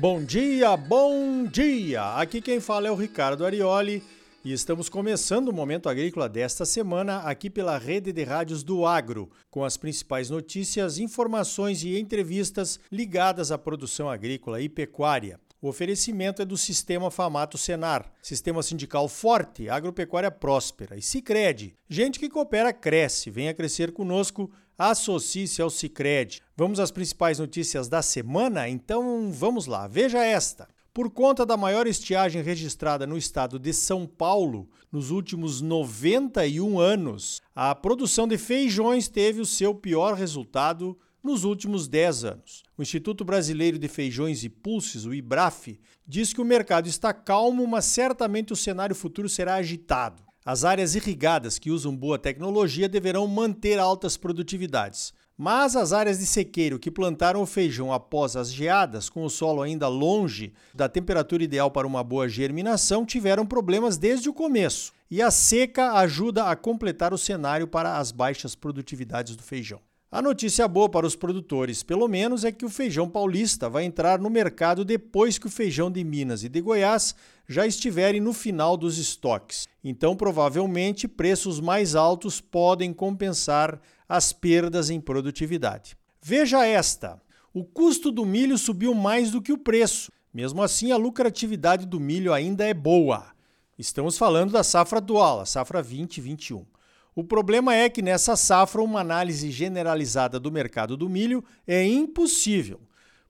Bom dia, bom dia! Aqui quem fala é o Ricardo Arioli e estamos começando o Momento Agrícola desta semana aqui pela rede de rádios do Agro, com as principais notícias, informações e entrevistas ligadas à produção agrícola e pecuária. O oferecimento é do Sistema Famato Senar, sistema sindical forte, agropecuária próspera e Sicredi. Gente que coopera cresce. Venha crescer conosco, associe-se ao Sicredi. Vamos às principais notícias da semana? Então vamos lá. Veja esta. Por conta da maior estiagem registrada no estado de São Paulo nos últimos 91 anos, a produção de feijões teve o seu pior resultado nos últimos 10 anos. O Instituto Brasileiro de Feijões e Pulses, o IBRAF, diz que o mercado está calmo, mas certamente o cenário futuro será agitado. As áreas irrigadas que usam boa tecnologia deverão manter altas produtividades. Mas as áreas de sequeiro que plantaram o feijão após as geadas, com o solo ainda longe da temperatura ideal para uma boa germinação, tiveram problemas desde o começo. E a seca ajuda a completar o cenário para as baixas produtividades do feijão. A notícia boa para os produtores, pelo menos, é que o feijão paulista vai entrar no mercado depois que o feijão de Minas e de Goiás já estiverem no final dos estoques. Então, provavelmente, preços mais altos podem compensar as perdas em produtividade. Veja esta: o custo do milho subiu mais do que o preço. Mesmo assim, a lucratividade do milho ainda é boa. Estamos falando da safra dual, a safra 2021. O problema é que nessa safra uma análise generalizada do mercado do milho é impossível,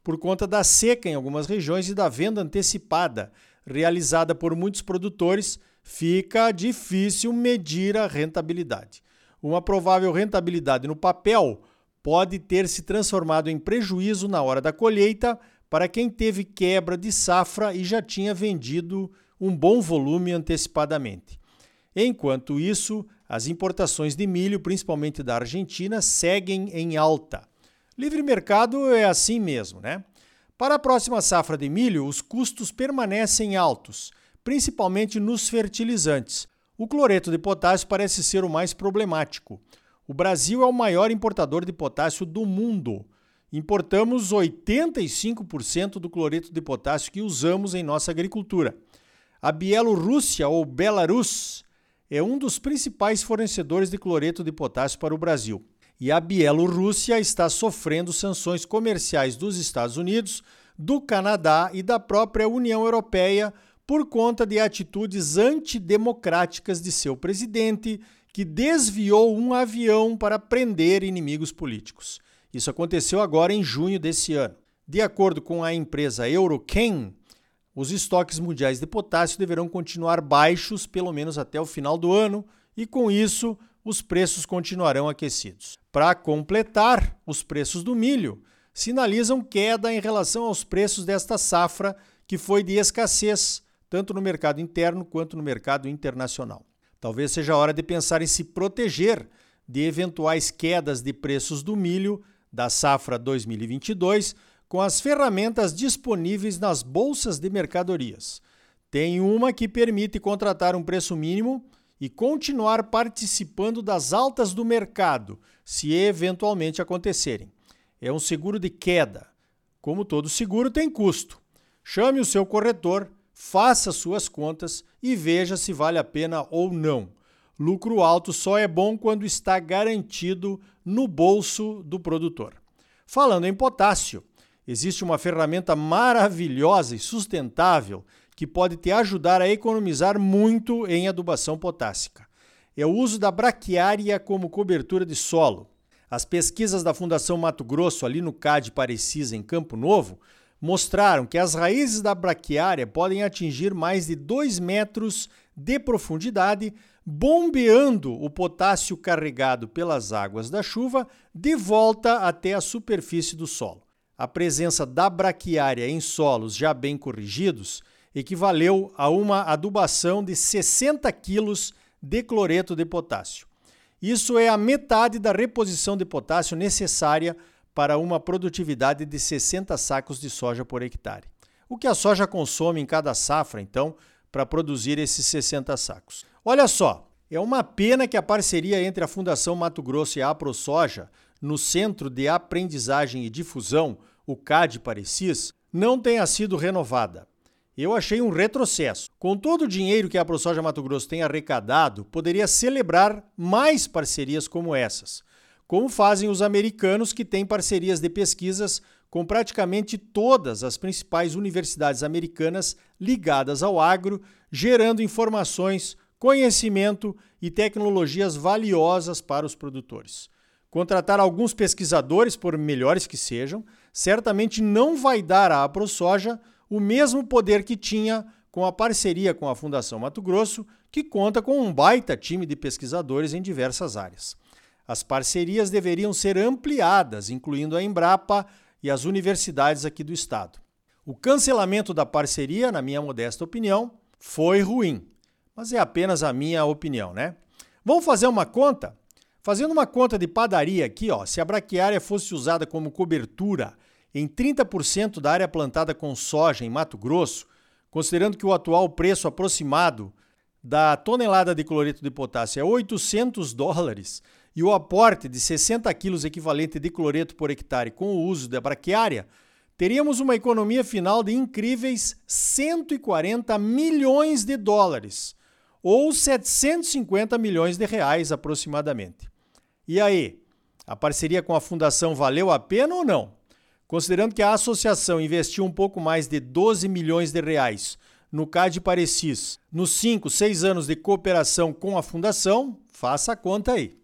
por conta da seca em algumas regiões e da venda antecipada realizada por muitos produtores, fica difícil medir a rentabilidade. Uma provável rentabilidade no papel pode ter se transformado em prejuízo na hora da colheita para quem teve quebra de safra e já tinha vendido um bom volume antecipadamente. Enquanto isso, as importações de milho, principalmente da Argentina, seguem em alta. Livre mercado é assim mesmo, né? Para a próxima safra de milho, os custos permanecem altos, principalmente nos fertilizantes. O cloreto de potássio parece ser o mais problemático. O Brasil é o maior importador de potássio do mundo. Importamos 85% do cloreto de potássio que usamos em nossa agricultura. A Bielorrússia ou Belarus é um dos principais fornecedores de cloreto de potássio para o Brasil. E a Bielorrússia está sofrendo sanções comerciais dos Estados Unidos, do Canadá e da própria União Europeia por conta de atitudes antidemocráticas de seu presidente, que desviou um avião para prender inimigos políticos. Isso aconteceu agora em junho desse ano. De acordo com a empresa Eurochem, os estoques mundiais de potássio deverão continuar baixos pelo menos até o final do ano e, com isso, os preços continuarão aquecidos. Para completar, os preços do milho sinalizam queda em relação aos preços desta safra, que foi de escassez, tanto no mercado interno quanto no mercado internacional. Talvez seja hora de pensar em se proteger de eventuais quedas de preços do milho da safra 2022 com as ferramentas disponíveis nas bolsas de mercadorias. Tem uma que permite contratar um preço mínimo e continuar participando das altas do mercado, se eventualmente acontecerem. É um seguro de queda. Como todo seguro, tem custo. Chame o seu corretor, faça suas contas e veja se vale a pena ou não. Lucro alto só é bom quando está garantido no bolso do produtor. Falando em potássio, existe uma ferramenta maravilhosa e sustentável que pode te ajudar a economizar muito em adubação potássica. É o uso da braquiária como cobertura de solo. As pesquisas da Fundação Mato Grosso, ali no CAD Parecis, em Campo Novo, mostraram que as raízes da braquiária podem atingir mais de 2 metros de profundidade, bombeando o potássio carregado pelas águas da chuva de volta até a superfície do solo a presença da braquiária em solos já bem corrigidos equivaleu a uma adubação de 60 quilos de cloreto de potássio. Isso é a metade da reposição de potássio necessária para uma produtividade de 60 sacos de soja por hectare. O que a soja consome em cada safra, então, para produzir esses 60 sacos? Olha só, É uma pena que a parceria entre a Fundação Mato Grosso e a AproSoja, no Centro de Aprendizagem e Difusão, o CAD Parecis, não tenha sido renovada. Eu achei um retrocesso. Com todo o dinheiro que a ProSoja Mato Grosso tem arrecadado, poderia celebrar mais parcerias como essas, como fazem os americanos que têm parcerias de pesquisas com praticamente todas as principais universidades americanas ligadas ao agro, gerando informações, conhecimento e tecnologias valiosas para os produtores. Contratar alguns pesquisadores, por melhores que sejam, certamente não vai dar à ProSoja o mesmo poder que tinha com a parceria com a Fundação Mato Grosso, que conta com um baita time de pesquisadores em diversas áreas. As parcerias deveriam ser ampliadas, incluindo a Embrapa e as universidades aqui do estado. O cancelamento da parceria, na minha modesta opinião, foi ruim, mas é apenas a minha opinião, né? Vamos fazer uma conta? Fazendo uma conta de padaria aqui, ó, se a braquiária fosse usada como cobertura em 30% da área plantada com soja em Mato Grosso, considerando que o atual preço aproximado da tonelada de cloreto de potássio é 800 dólares e o aporte de 60 quilos equivalente de cloreto por hectare com o uso da braquiária, teríamos uma economia final de incríveis 140 milhões de dólares, ou 750 milhões de reais aproximadamente. E aí, a parceria com a fundação valeu a pena ou não? Considerando que a associação investiu um pouco mais de 12 milhões de reais no CAD Parecis nos 5, 6 anos de cooperação com a fundação, faça a conta aí.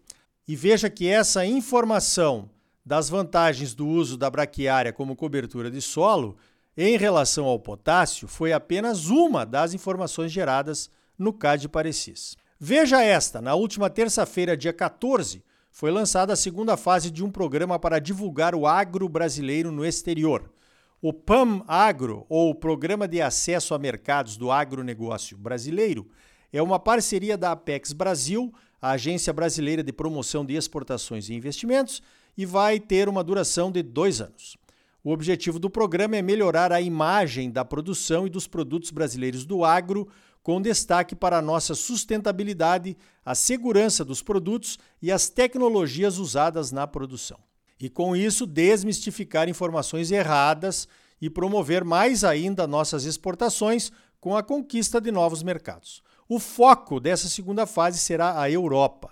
E veja que essa informação das vantagens do uso da braquiária como cobertura de solo em relação ao potássio foi apenas uma das informações geradas no CAD Parecis. Veja esta, na última terça-feira, dia 14, foi lançada a segunda fase de um programa para divulgar o agro brasileiro no exterior. O PAM Agro, ou Programa de Acesso a Mercados do Agronegócio Brasileiro, é uma parceria da Apex Brasil, a Agência Brasileira de Promoção de Exportações e Investimentos, e vai ter uma duração de dois anos. O objetivo do programa é melhorar a imagem da produção e dos produtos brasileiros do agro com destaque para a nossa sustentabilidade, a segurança dos produtos e as tecnologias usadas na produção. E com isso, desmistificar informações erradas e promover mais ainda nossas exportações com a conquista de novos mercados. O foco dessa segunda fase será a Europa.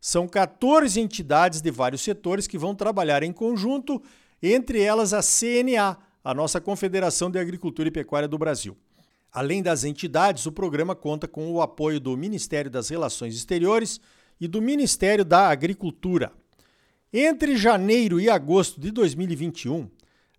São 14 entidades de vários setores que vão trabalhar em conjunto, entre elas a CNA, a nossa Confederação de Agricultura e Pecuária do Brasil. Além das entidades, o programa conta com o apoio do Ministério das Relações Exteriores e do Ministério da Agricultura. Entre janeiro e agosto de 2021,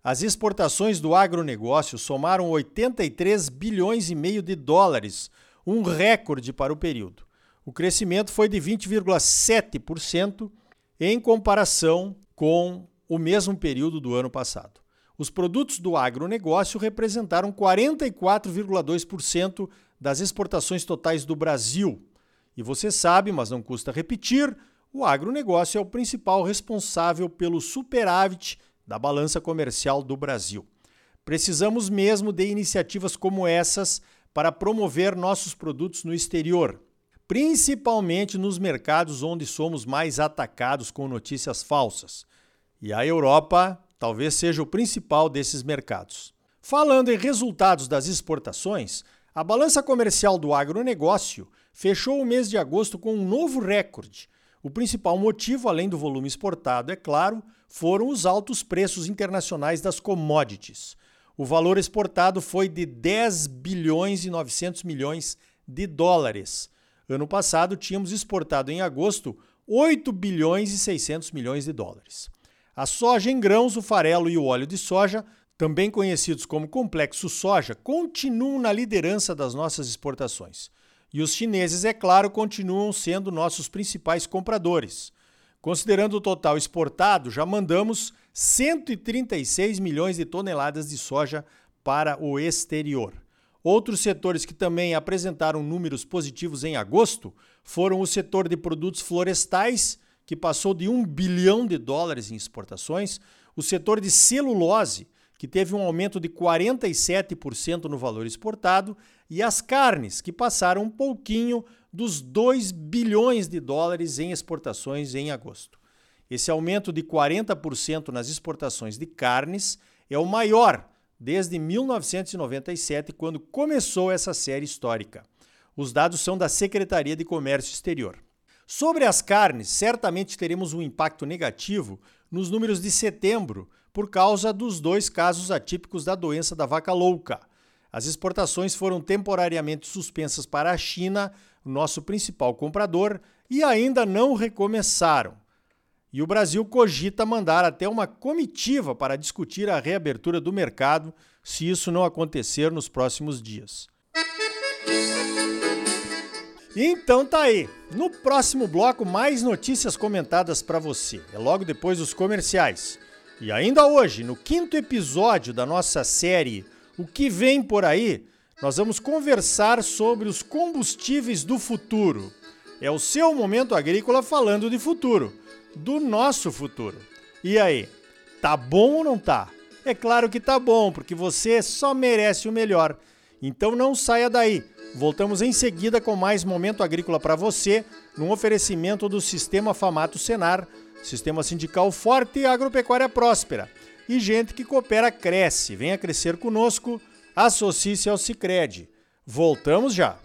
as exportações do agronegócio somaram 83 bilhões e meio de dólares, um recorde para o período. O crescimento foi de 20,7% em comparação com o mesmo período do ano passado. Os produtos do agronegócio representaram 44,2% das exportações totais do Brasil. E você sabe, mas não custa repetir, o agronegócio é o principal responsável pelo superávit da balança comercial do Brasil. Precisamos mesmo de iniciativas como essas para promover nossos produtos no exterior, principalmente nos mercados onde somos mais atacados com notícias falsas. E a Europa talvez seja o principal desses mercados. Falando em resultados das exportações, a balança comercial do agronegócio fechou o mês de agosto com um novo recorde. O principal motivo, além do volume exportado, é claro, foram os altos preços internacionais das commodities. O valor exportado foi de 10 bilhões e 900 milhões de dólares. Ano passado, tínhamos exportado em agosto 8 bilhões e 600 milhões de dólares. A soja em grãos, o farelo e o óleo de soja, também conhecidos como complexo soja, continuam na liderança das nossas exportações. E os chineses, é claro, continuam sendo nossos principais compradores. Considerando o total exportado, já mandamos 136 milhões de toneladas de soja para o exterior. Outros setores que também apresentaram números positivos em agosto foram o setor de produtos florestais que passou de 1 bilhão de dólares em exportações, o setor de celulose, que teve um aumento de 47% no valor exportado, e as carnes, que passaram um pouquinho dos 2 bilhões de dólares em exportações em agosto. Esse aumento de 40% nas exportações de carnes é o maior desde 1997, quando começou essa série histórica. Os dados são da Secretaria de Comércio Exterior. Sobre as carnes, certamente teremos um impacto negativo nos números de setembro por causa dos dois casos atípicos da doença da vaca louca. As exportações foram temporariamente suspensas para a China, nosso principal comprador, e ainda não recomeçaram. E o Brasil cogita mandar até uma comitiva para discutir a reabertura do mercado, se isso não acontecer nos próximos dias. Então tá aí. No próximo bloco, mais notícias comentadas para você. É logo depois dos comerciais. E ainda hoje, no quinto episódio da nossa série O que vem por aí, nós vamos conversar sobre os combustíveis do futuro. É o seu momento agrícola falando de futuro, do nosso futuro. E aí, tá bom ou não tá? É claro que tá bom, porque você só merece o melhor. Então não saia daí. Voltamos em seguida com mais momento agrícola para você, num oferecimento do Sistema Famato Senar, Sistema Sindical Forte e Agropecuária Próspera. E gente que coopera cresce. Venha crescer conosco. Associe-se ao Sicredi. Voltamos já.